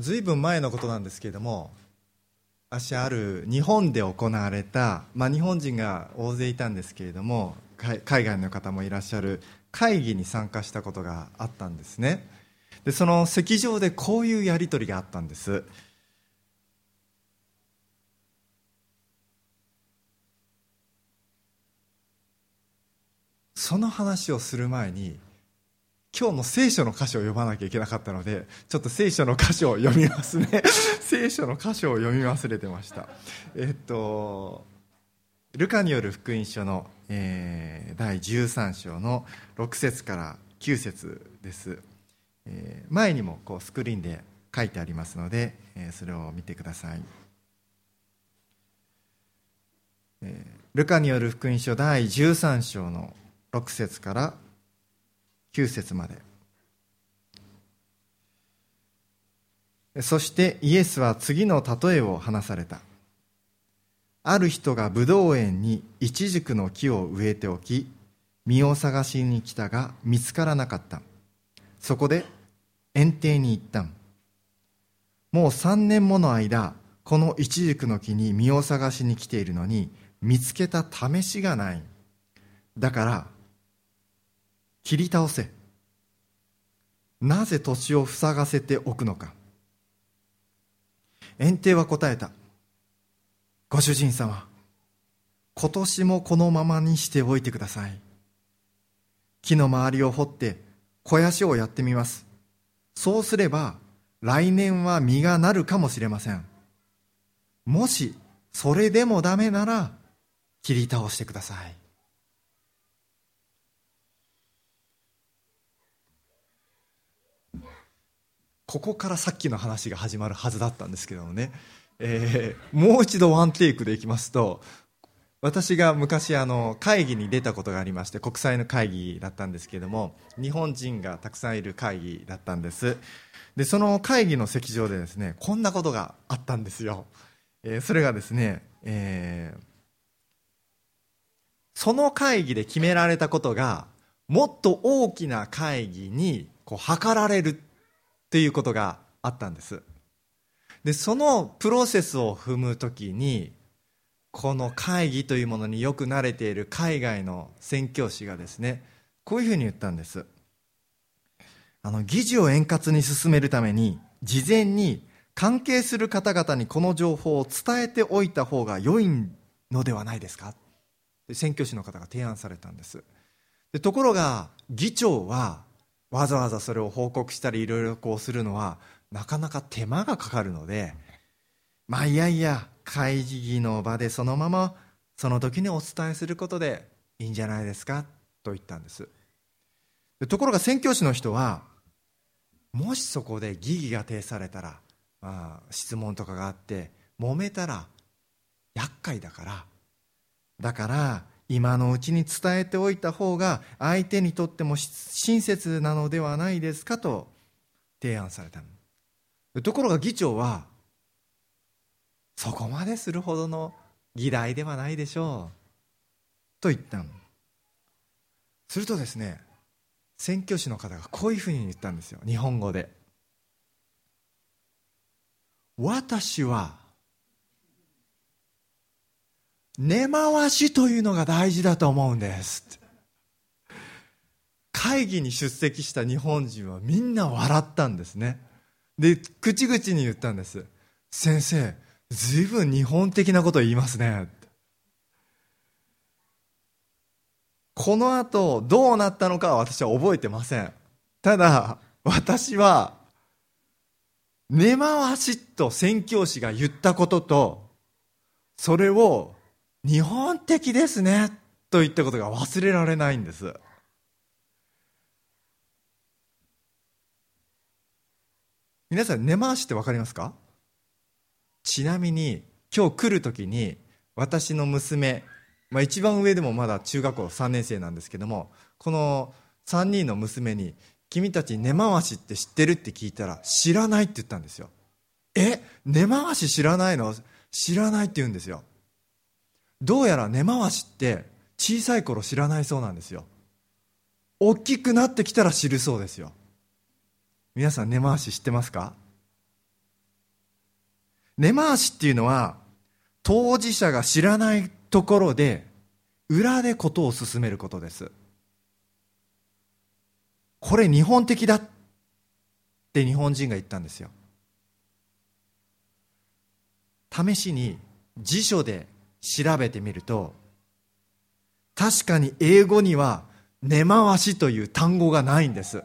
ずいぶん前のことなんですけれども私ある日本で行われた、まあ、日本人が大勢いたんですけれども海外の方もいらっしゃる会議に参加したことがあったんですね。でその席上でこういうやり取りがあったんです。その話をする前に今日の聖書の箇所を読まなきゃいけなかったのでちょっと聖書の箇所を読みますね。聖書の箇所を読み忘れてました。えっとルカによる福音書の、えー、第13章の6節から9節です、えー、前にもこうスクリーンで書いてありますので、えー、それを見てください、えー、ルカによる福音書第13章の6節から9節まで。そしてイエスは次の例えを話された。ある人がブドウ園にイチジクの木を植えておき実を探しに来たが見つからなかった。そこで園庭に行った。んもう三年もの間このイチジクの木に実を探しに来ているのに見つけた試しがない。だから切り倒せ。なぜ土地を塞がせておくのか。園庭は答えた。ご主人様今年もこのままにしておいてください。木の周りを掘って肥やしをやってみます。そうすれば来年は実がなるかもしれません。もしそれでもダメなら切り倒してください。ここからさっきの話が始まるはずだったんですけどもね、えー、もう一度ワンテイクでいきますと私が昔あの会議に出たことがありまして国際の会議だったんですけども日本人がたくさんいる会議だったんです。でその会議の席上でですねこんなことがあったんですよ、えー、それがですね、えー、その会議で決められたことがもっと大きな会議にこう図られるっていうことがあったんです。でそのプロセスを踏む時にこの会議というものによく慣れている海外の宣教師がですねこういうふうに言ったんです。あの議事を円滑に進めるために事前に関係する方々にこの情報を伝えておいた方が良いのではないですか？宣教師の方が提案されたんです。でところが議長はわざわざそれを報告したりいろいろこうするのはなかなか手間がかかるのでまあいやいや会議の場でそのままその時にお伝えすることでいいんじゃないですかと言ったんです。ところが宣教師の人はもしそこで疑義が呈されたら、まあ、質問とかがあって揉めたら厄介だからだから今のうちに伝えておいた方が相手にとっても親切なのではないですかと提案されたところが議長はそこまでするほどの議題ではないでしょうと言ったするとですね宣教師の方がこういうふうに言ったんですよ。日本語で。私は根回しというのが大事だと思うんです。会議に出席した日本人はみんな笑ったんですね。で口々に言ったんです。先生ずいぶん日本的なこと言いますね。この後どうなったのかは私は覚えてません。ただ私は根回しと宣教師が言ったこととそれを日本的ですねと言ったことが忘れられないんです。皆さん根回しって分かりますか？ちなみに今日来る時に私の娘、まあ、一番上でもまだ中学校3年生なんですけどもこの3人の娘に「君たち根回しって知ってる?」って聞いたら「知らない」って言ったんですよ。え？根回し知らないの？知らないって言うんですよ。どうやら根回しって小さい頃知らないそうなんですよ。大きくなってきたら知るそうですよ。皆さん根回し知ってますか？根回しっていうのは当事者が知らないところで裏でことを進めることです。これ日本的だって日本人が言ったんですよ。試しに辞書で調べてみると確かに英語には根回しという単語がないんです。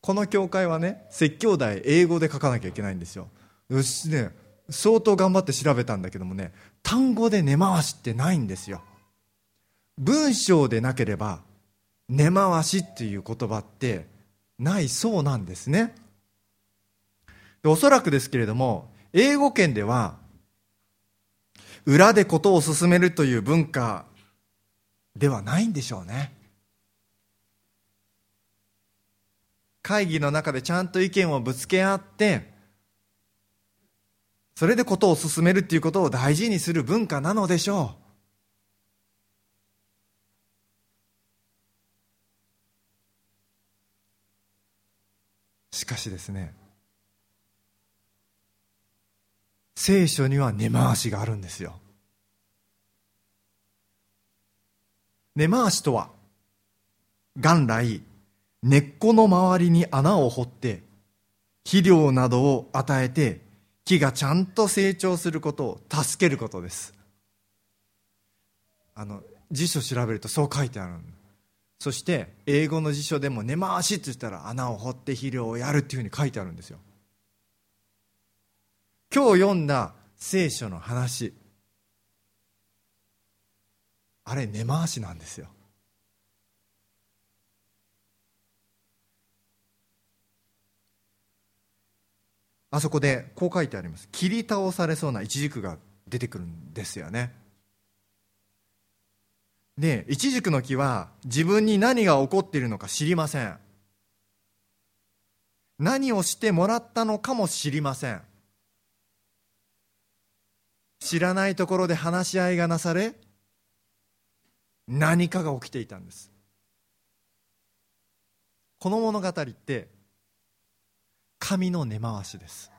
この教会はね説教題英語で書かなきゃいけないんですよ。よしね相当頑張って調べたんだけどもね単語で根回しってないんですよ。文章でなければ根回しっていう言葉ってないそうなんですね。おそらくですけれども英語圏では裏でことを進めるという文化ではないんでしょうね。会議の中でちゃんと意見をぶつけ合ってそれでことを進めるっていうことを大事にする文化なのでしょう。しかしですね聖書には根回しがあるんですよ。根回しとは元来根っこの周りに穴を掘って肥料などを与えて木がちゃんと成長することを助けることです。あの辞書調べるとそう書いてあるそして英語の辞書でも根回しって言ったら穴を掘って肥料をやるっていうふうに書いてあるんですよ。今日読んだ聖書の話。あれ根回しなんですよ。あそこでこう書いてあります。切り倒されそうなイチジクが出てくるんですよね。でイチジクの木は自分に何が起こっているのか知りません。何をしてもらったのかも知りません。知らないところで話し合いがなされ何かが起きていたんです。この物語って神の根回しです。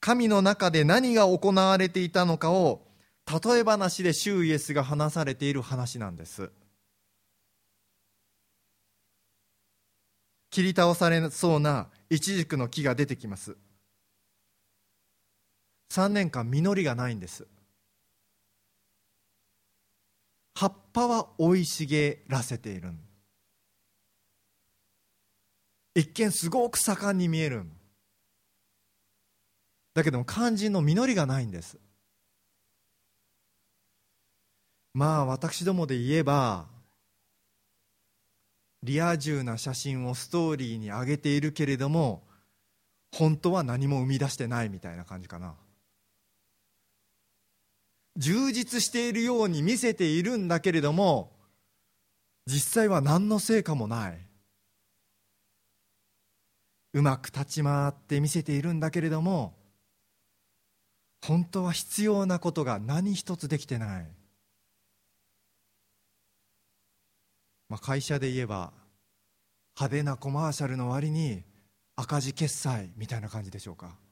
神の中で何が行われていたのかを例え話でシュイエスが話されている話なんです。切り倒されそうなイチジクの木が出てきます。3年間実りがないんです。葉っぱは生い茂らせている。一見すごく盛んに見える。だけども肝心の実りがないんです。まあ私どもで言えばリア充な写真をストーリーに上げているけれども本当は何も生み出してないみたいな感じかな。充実しているように見せているんだけれども実際は何の成果もない。うまく立ち回って見せているんだけれども本当は必要なことが何一つできてない、まあ、会社で言えば派手なコマーシャルの割に赤字決済みたいな感じでしょうか。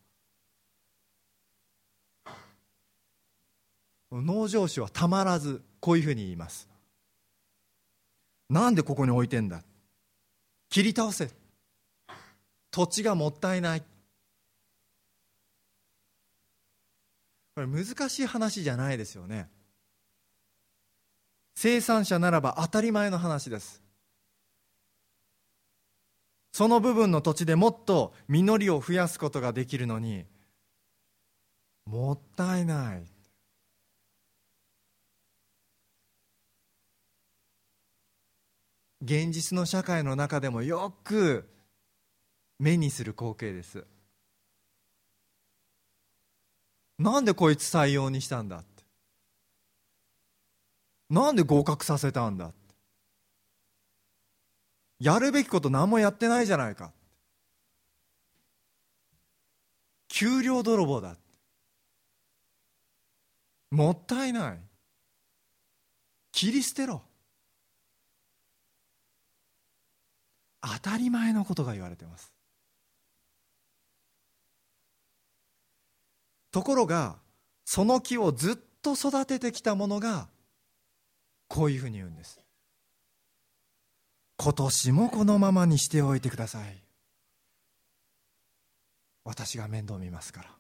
農場主はたまらずこういうふうに言います。なんでここに置いてんだ？切り倒せ。土地がもったいない。これ難しい話じゃないですよね。生産者ならば当たり前の話です。その部分の土地でもっと実りを増やすことができるのにもったいない。現実の社会の中でもよく目にする光景です。なんでこいつ採用にしたんだって。なんで合格させたんだって。やるべきこと何もやってないじゃないか給料泥棒だもったいない。切り捨てろ。当たり前のことが言われてます。ところがその木をずっと育ててきたものがこういうふうに言うんです。今年もこのままにしておいてください。私が面倒見ますから。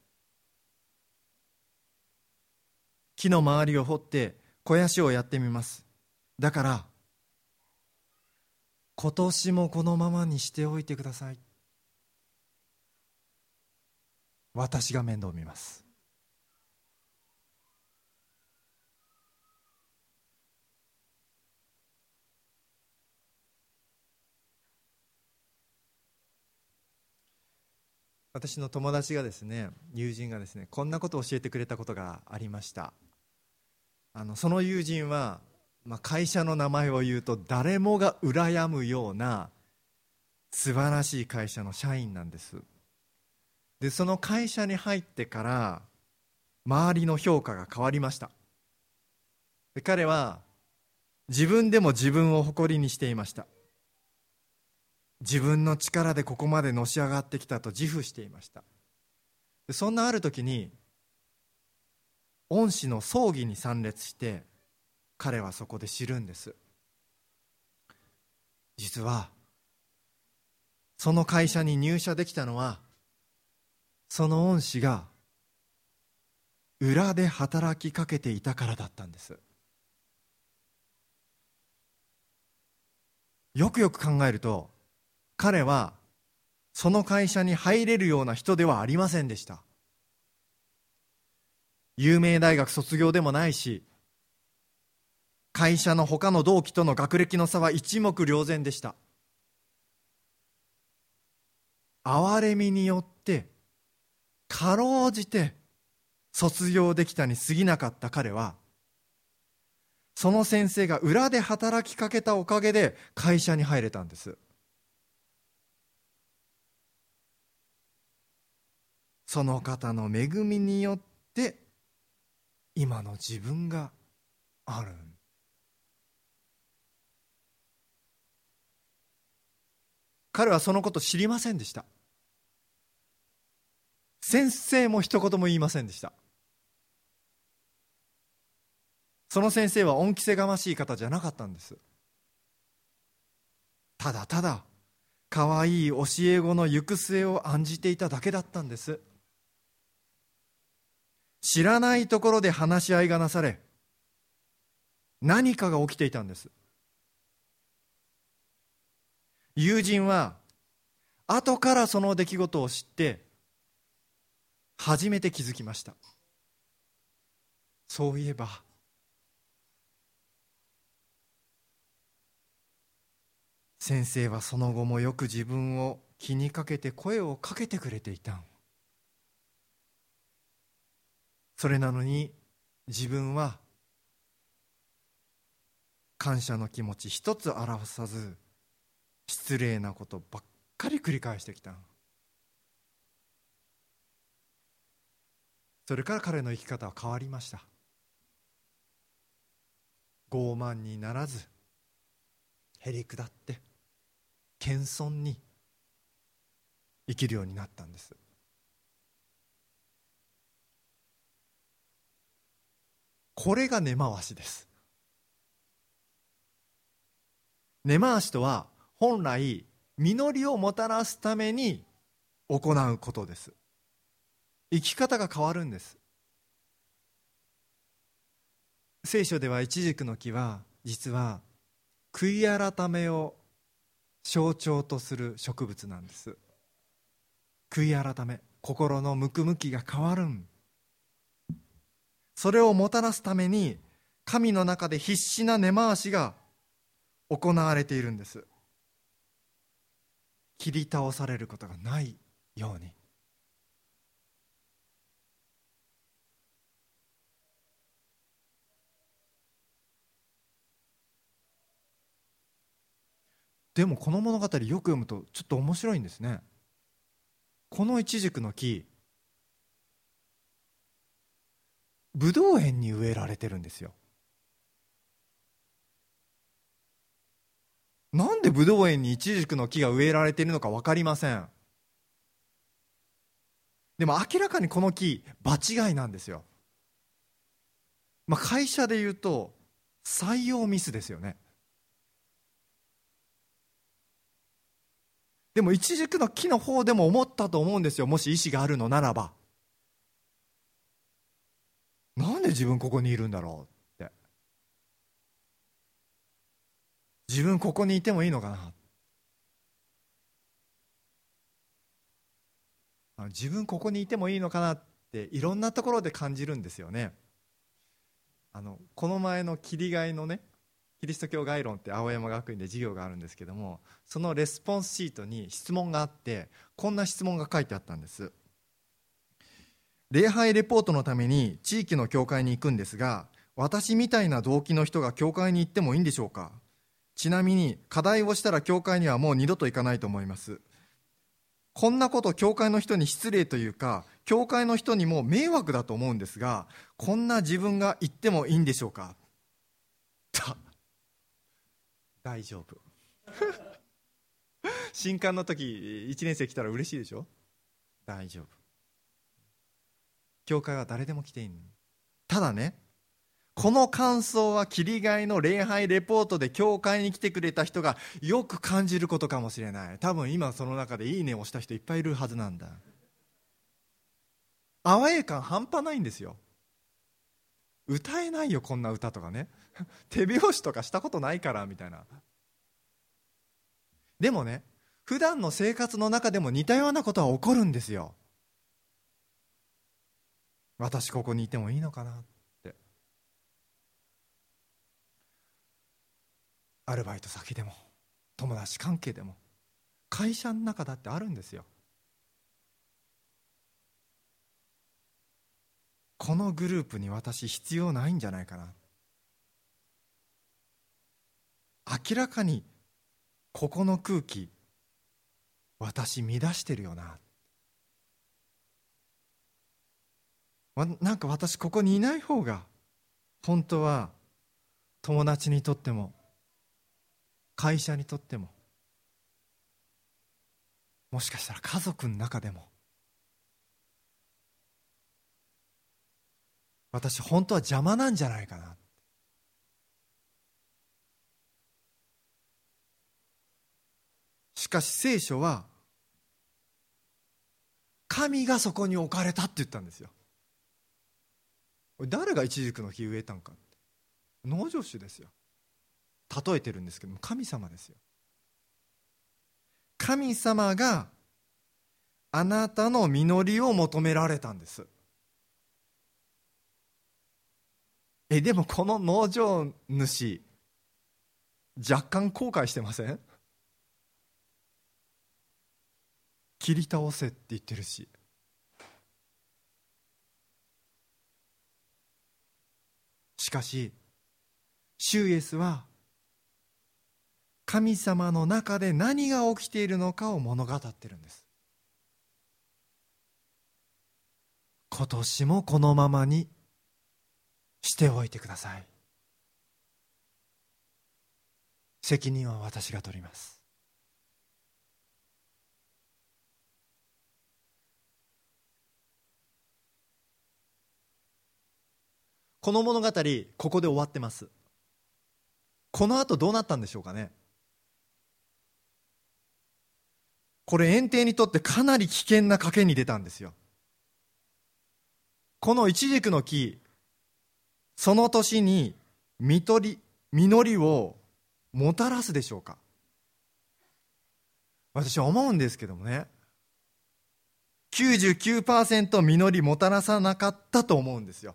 木の周りを掘って肥やしをやってみます。だから今年もこのままにしておいてください。私が面倒見ます。私の友達がですね友人がですねこんなことを教えてくれたことがありました。あのその友人は、まあ、会社の名前を言うと誰もが羨むような素晴らしい会社の社員なんです。でその会社に入ってから周りの評価が変わりました。で彼は自分でも自分を誇りにしていました。自分の力でここまでのし上がってきたと自負していました。そんなある時に恩師の葬儀に参列して彼はそこで知るんです。実はその会社に入社できたのはその恩師が裏で働きかけていたからだったんです。よくよく考えると彼はその会社に入れるような人ではありませんでした。有名大学卒業でもないし会社の他の同期との学歴の差は一目瞭然でした。憐れみによってかろうじて卒業できたに過ぎなかった彼はその先生が裏で働きかけたおかげで会社に入れたんです。その方の恵みによって今の自分があるん彼はそのこと知りませんでした。先生も一言も言いませんでした。その先生は恩着せがましい方じゃなかったんです。ただただかわいい教え子の行く末を案じていただけだったんです。知らないところで話し合いがなされ何かが起きていたんです。友人は後からその出来事を知って初めて気づきました。そういえば先生はその後もよく自分を気にかけて声をかけてくれていたそれなのに自分は感謝の気持ち一つ表さず失礼なことばっかり繰り返してきた。それから彼の生き方は変わりました。傲慢にならずへりくだって謙遜に生きるようになったんです。これが根回しです。根回しとは本来実りをもたらすために行うことです。生き方が変わるんです。聖書ではイチジクの木は実は悔い改めを象徴とする植物なんです。悔い改め心のむくむきが変わるん。それをもたらすために神の中で必死な根回しが行われているんです。切り倒されることがないように。でもこの物語よく読むとちょっと面白いんですね。このイチジクの木ブドウ園に植えられてるんですよ。なんでブドウ園にイチジクの木が植えられているのか分かりません。でも明らかにこの木場違いなんですよ、まあ、会社で言うと採用ミスですよね。でも一軸の木の方でも思ったと思うんですよ。もし意思があるのならば。なんで自分ここにいるんだろうって自分ここにいてもいいのかな？自分ここにいてもいいのかなっていろんなところで感じるんですよね。あのこの前の切り替えのねキリスト教概論って青山学院で授業があるんですけどもそのレスポンスシートに質問があってこんな質問が書いてあったんです。礼拝レポートのために地域の教会に行くんですが私みたいな動機の人が教会に行ってもいいんでしょうか？ちなみに課題をしたら教会にはもう二度と行かないと思います。こんなこと教会の人に失礼というか教会の人にも迷惑だと思うんですがこんな自分が言ってもいいんでしょうか？大丈夫。新刊の時1年生来たら嬉しいでしょ？大丈夫。教会は誰でも来ていいただねこの感想は切り替えの礼拝レポートで教会に来てくれた人がよく感じることかもしれない。多分今その中でいいねをした人いっぱいいるはずなんだ。アウェー感半端ないんですよ。歌えないよこんな歌とかね。手拍子とかしたことないからみたいな。でもね普段の生活の中でも似たようなことは起こるんですよ。私ここにいてもいいのかな。ってアルバイト先でも友達関係でも会社の中だってあるんですよ。このグループに私必要ないんじゃないかな。明らかにここの空気私乱してるよな。なんか私ここにいない方が本当は友達にとっても会社にとってももしかしたら家族の中でも私本当は邪魔なんじゃないかな。しかし聖書は神がそこに置かれたって言ったんですよ。誰がイチジクの木植えたんか。農場主ですよ。例えてるんですけども神様ですよ。神様があなたの実りを求められたんです。えでもこの農場主若干後悔してません？切り倒せって言ってるし。しかしシュイエスは神様の中で何が起きているのかを物語ってるんです。今年もこのままにしておいてください。責任は私が取ります。この物語ここで終わってます。この後どうなったんでしょうかね。これ園庭にとってかなり危険な賭けに出たんですよ。このイチジクの木その年に実り実りをもたらすでしょうか。私は思うんですけどもね。99%実りもたらさなかったと思うんですよ。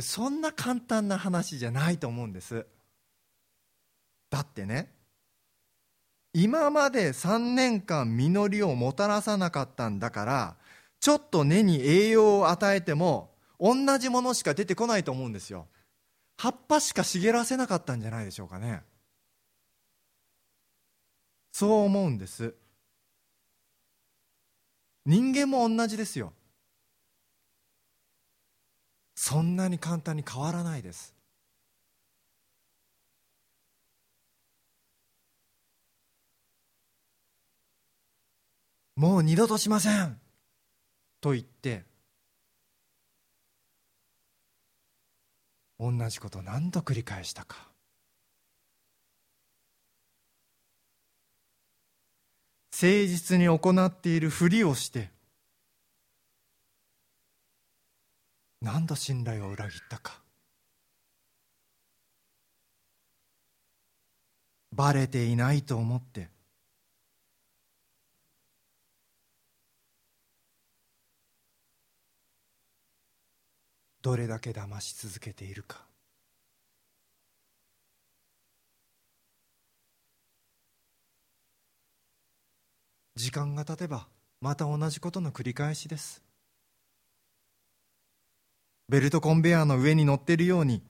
そんな簡単な話じゃないと思うんです。だってね今まで3年間実りをもたらさなかったんだからちょっと根に栄養を与えても同じものしか出てこないと思うんですよ。葉っぱしか茂らせなかったんじゃないでしょうかね。そう思うんです。人間も同じですよ。そんなに簡単に変わらないです。もう二度としません。と言って同じこと何度繰り返したか。誠実に行っているふりをして何度信頼を裏切ったか。バレていないと思ってどれだけ騙し続けているか。時間が経てばまた同じことの繰り返しです。ベルトコンベヤーの上に乗っているように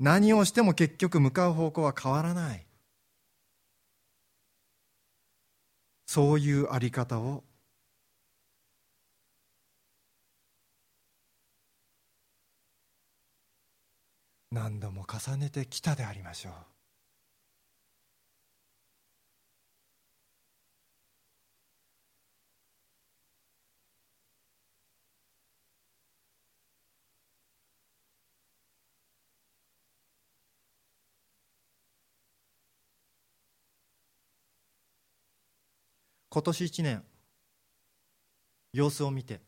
何をしても結局向かう方向は変わらない。そういうあり方を何度も重ねてきたでありましょう。今年一年様子を見て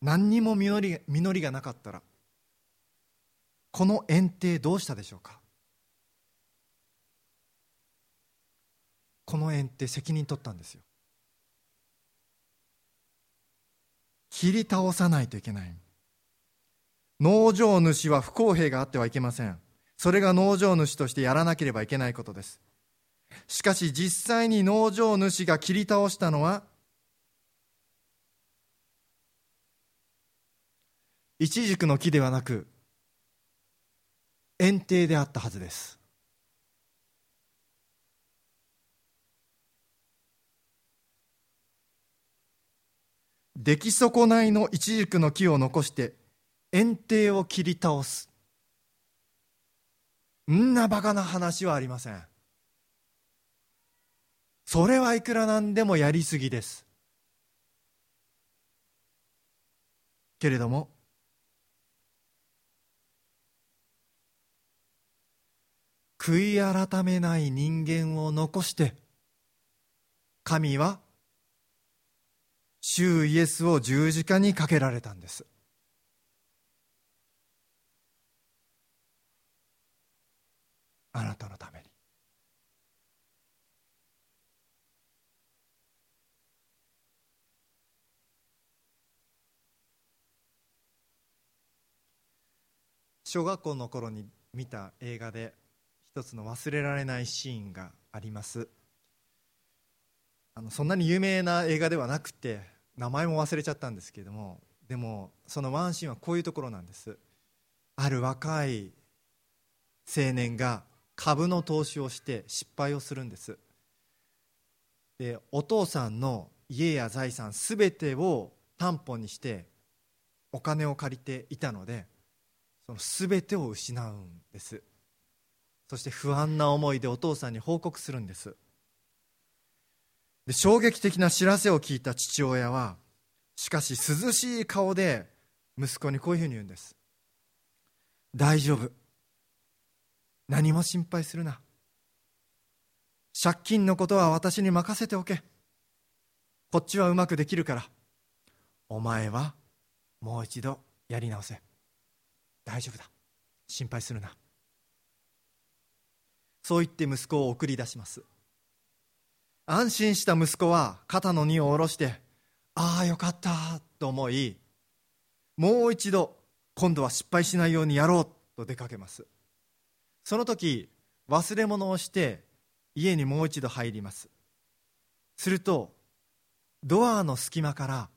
何にも実り実りがなかったらこの園庭どうしたでしょうか？この園庭責任取ったんですよ。切り倒さないといけない。農場主は不公平があってはいけません。それが農場主としてやらなければいけないことです。しかし実際に農場主が切り倒したのはイチジクの木ではなく園庭であったはずです。出来損ないのイチジクの木を残して園庭を切り倒す。んなバカな話はありません。それはいくらなんでもやりすぎです。けれども悔い改めない人間を残して神は主イエスを十字架にかけられたんです。あなたのために。小学校の頃に見た映画で一つの忘れられないシーンがあります。あのそんなに有名な映画ではなくて名前も忘れちゃったんですけれどもでもそのワンシーンはこういうところなんです。ある若い青年が株の投資をして失敗をするんです。でお父さんの家や財産すべてを担保にしてお金を借りていたのでその全てを失うんです。そして不安な思いでお父さんに報告するんです。で衝撃的な知らせを聞いた父親はしかし涼しい顔で息子にこういうふうに言うんです。大丈夫。何も心配するな。借金のことは私に任せておけ。こっちはうまくできるから。お前はもう一度やり直せ。大丈夫だ。心配するな。そう言って息子を送り出します。安心した息子は肩の荷を下ろしてああよかったと思いもう一度今度は失敗しないようにやろうと出かけます。その時忘れ物をして家にもう一度入ります。するとドアの隙間から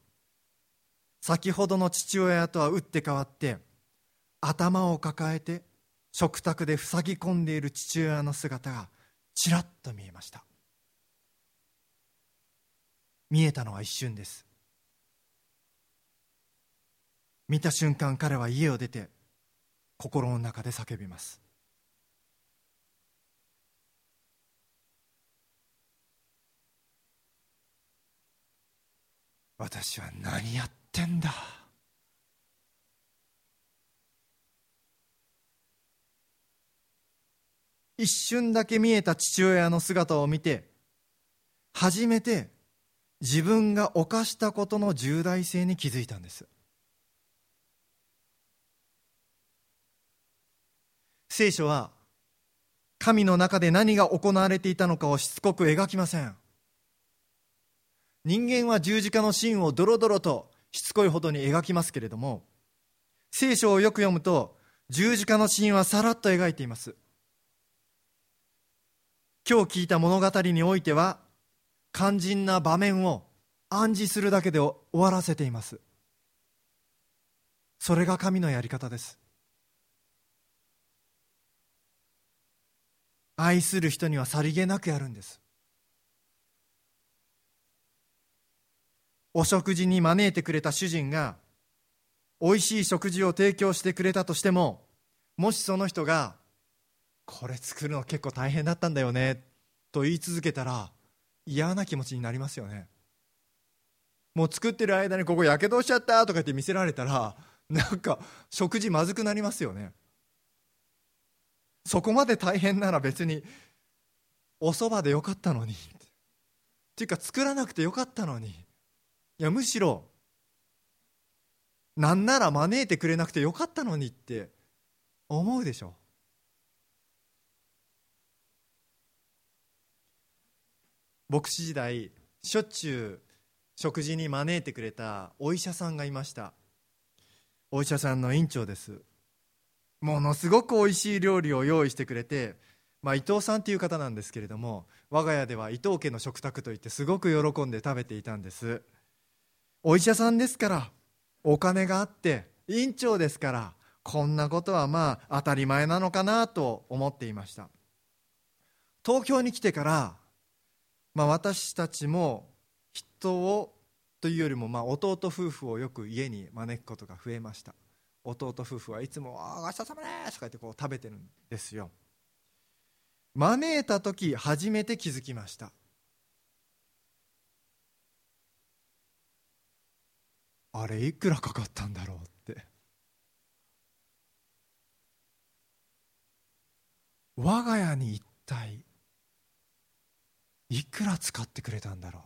先ほどの父親とは打って変わって頭を抱えて食卓で塞ぎ込んでいる父親の姿がちらっと見えました。見えたのは一瞬です。見た瞬間彼は家を出て心の中で叫びます私は何やってんだ？一瞬だけ見えた父親の姿を見て初めて自分が犯したことの重大性に気づいたんです。聖書は神の中で何が行われていたのかをしつこく描きません。人間は十字架のシーンをドロドロとしつこいほどに描きますけれども聖書をよく読むと十字架のシーンはさらっと描いています。今日聞いた物語においては肝心な場面を暗示するだけで終わらせています。それが神のやり方です。愛する人にはさりげなくやるんです。お食事に招いてくれた主人がおいしい食事を提供してくれたとしてももしその人がこれ作るの結構大変だったんだよねと言い続けたら嫌な気持ちになりますよね。もう作ってる間にここやけどしちゃったとか言って見せられたらなんか食事まずくなりますよね。そこまで大変なら別にお蕎麦でよかったのにっていうか作らなくてよかったのにいやむしろなんなら招いてくれなくてよかったのにって思うでしょ。牧師時代しょっちゅう食事に招いてくれたお医者さんがいました。お医者さんの院長です。ものすごくおいしい料理を用意してくれて、まあ、伊藤さんという方なんですけれども我が家では伊藤家の食卓といってすごく喜んで食べていたんです。お医者さんですからお金があって院長ですからこんなことはまあ当たり前なのかなと思っていました。東京に来てからまあ、私たちも人をというよりもまあ弟夫婦をよく家に招くことが増えました。弟夫婦はいつも「あごちそうさまです」とか言ってこう食べてるんですよ。招いた時初めて気づきました。あれいくらかかったんだろうって。我が家に一体いくら使ってくれたんだろう。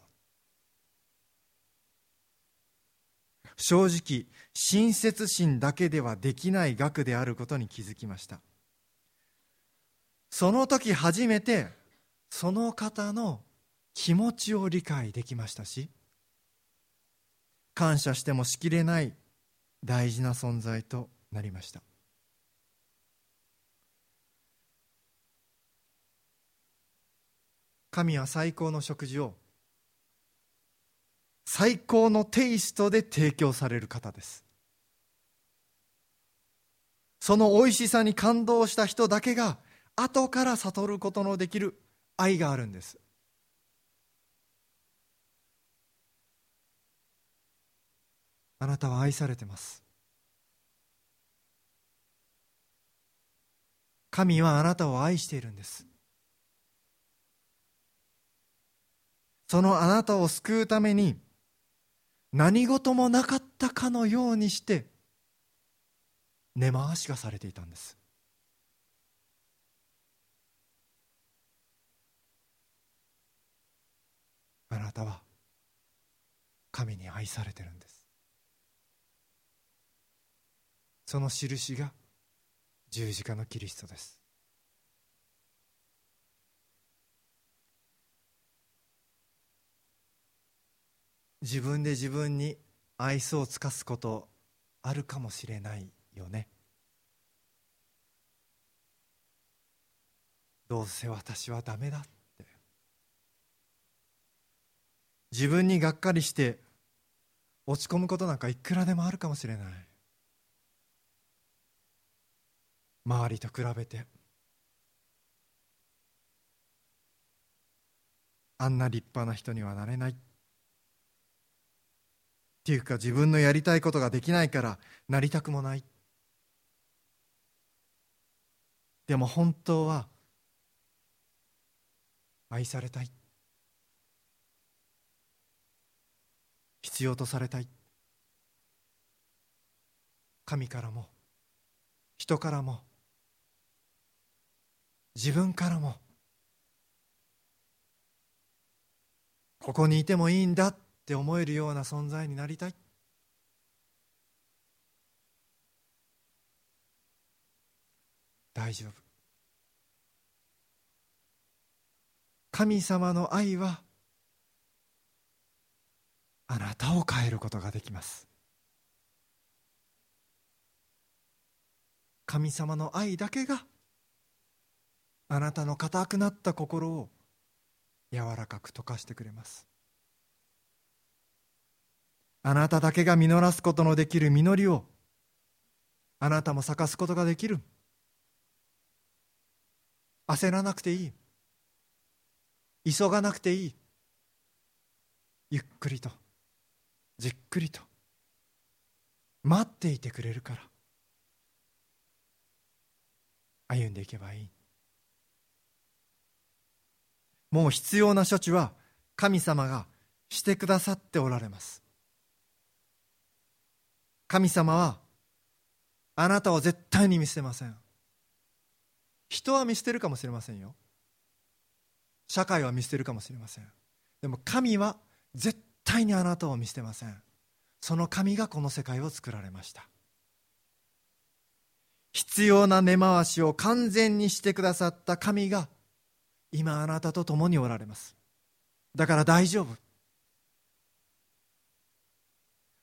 正直親切心だけではできない額であることに気づきました。その時初めてその方の気持ちを理解できましたし感謝してもしきれない大事な存在となりました。神は最高の食事を最高のテイストで提供される方です。その美味しさに感動した人だけが後から悟ることのできる愛があるんです。あなたは愛されてます。神はあなたを愛しているんです。そのあなたを救うために何事もなかったかのようにして根回しがされていたんです。あなたは神に愛されてるんです。その印が十字架のキリストです。自分で自分に愛想を尽かすことあるかもしれないよね。どうせ私はダメだって。自分にがっかりして落ち込むことなんかいくらでもあるかもしれない。周りと比べて。あんな立派な人にはなれない。っていうか自分のやりたいことができないからなりたくもない。でも本当は愛されたい。必要とされたい。神からも人からも自分からもここにいてもいいんだ。って思えるような存在になりたい。大丈夫。神様の愛はあなたを変えることができます。神様の愛だけがあなたの硬くなった心を柔らかく溶かしてくれます。あなただけが実らすことのできる実りをあなたも咲かすことができる。焦らなくていい。急がなくていい。ゆっくりとじっくりと待っていてくれるから歩んでいけばいい。もう必要な処置は神様がしてくださっておられます。神様はあなたを絶対に見捨てません。人は見捨てるかもしれませんよ。社会は見捨てるかもしれません。でも神は絶対にあなたを見捨てません。その神がこの世界を作られました。必要な根回しを完全にしてくださった神が今あなたと共におられます。だから大丈夫。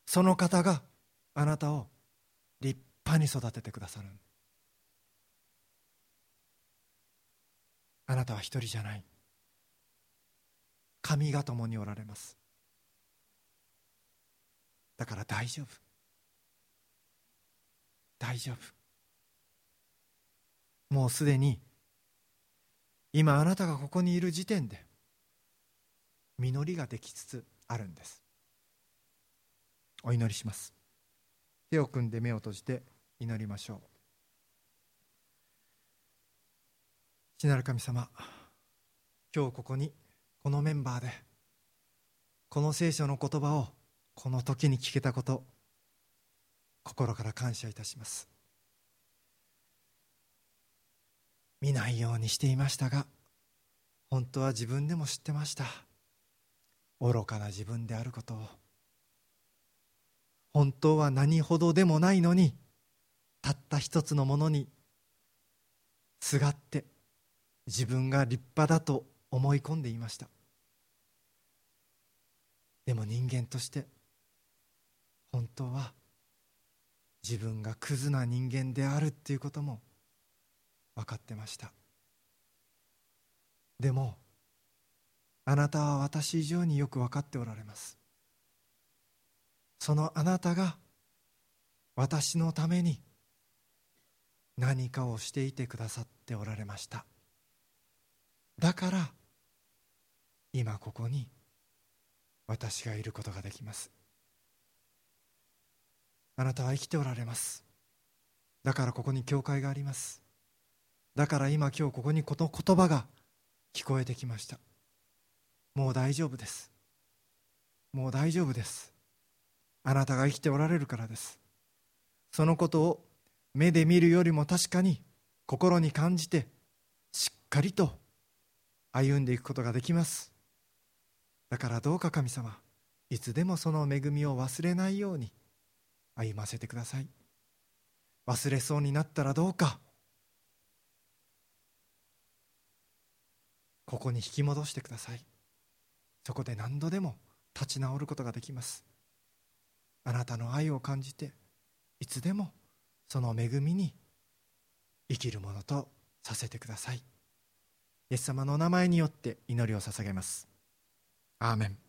その方があなたを立派に育ててくださる。あなたは一人じゃない。神が共におられます。だから大丈夫。大丈夫。もうすでに今あなたがここにいる時点で実りができつつあるんです。お祈りします。手を組んで目を閉じて祈りましょう。父なる神様今日ここにこのメンバーでこの聖書の言葉をこの時に聞けたこと心から感謝いたします。見ないようにしていましたが本当は自分でも知ってました。愚かな自分であることを。本当は何ほどでもないのにたった一つのものにすがって自分が立派だと思い込んでいました。でも人間として本当は自分がクズな人間であるっていうことも分かってました。でもあなたは私以上によく分かっておられます。そのあなたが私のために何かをしていてくださっておられました。だから今ここに私がいることができます。あなたは生きておられます。だからここに教会があります。だから今今日ここにこの言葉が聞こえてきました。もう大丈夫です。もう大丈夫です。あなたが生きておられるからです。そのことを目で見るよりも確かに心に感じてしっかりと歩んでいくことができます。だからどうか神様いつでもその恵みを忘れないように歩ませてください。忘れそうになったらどうかここに引き戻してください。そこで何度でも立ち直ることができます。あなたの愛を感じていつでもその恵みに生きるものとさせてください。イエス様のお名前によって祈りを捧げます。アーメン。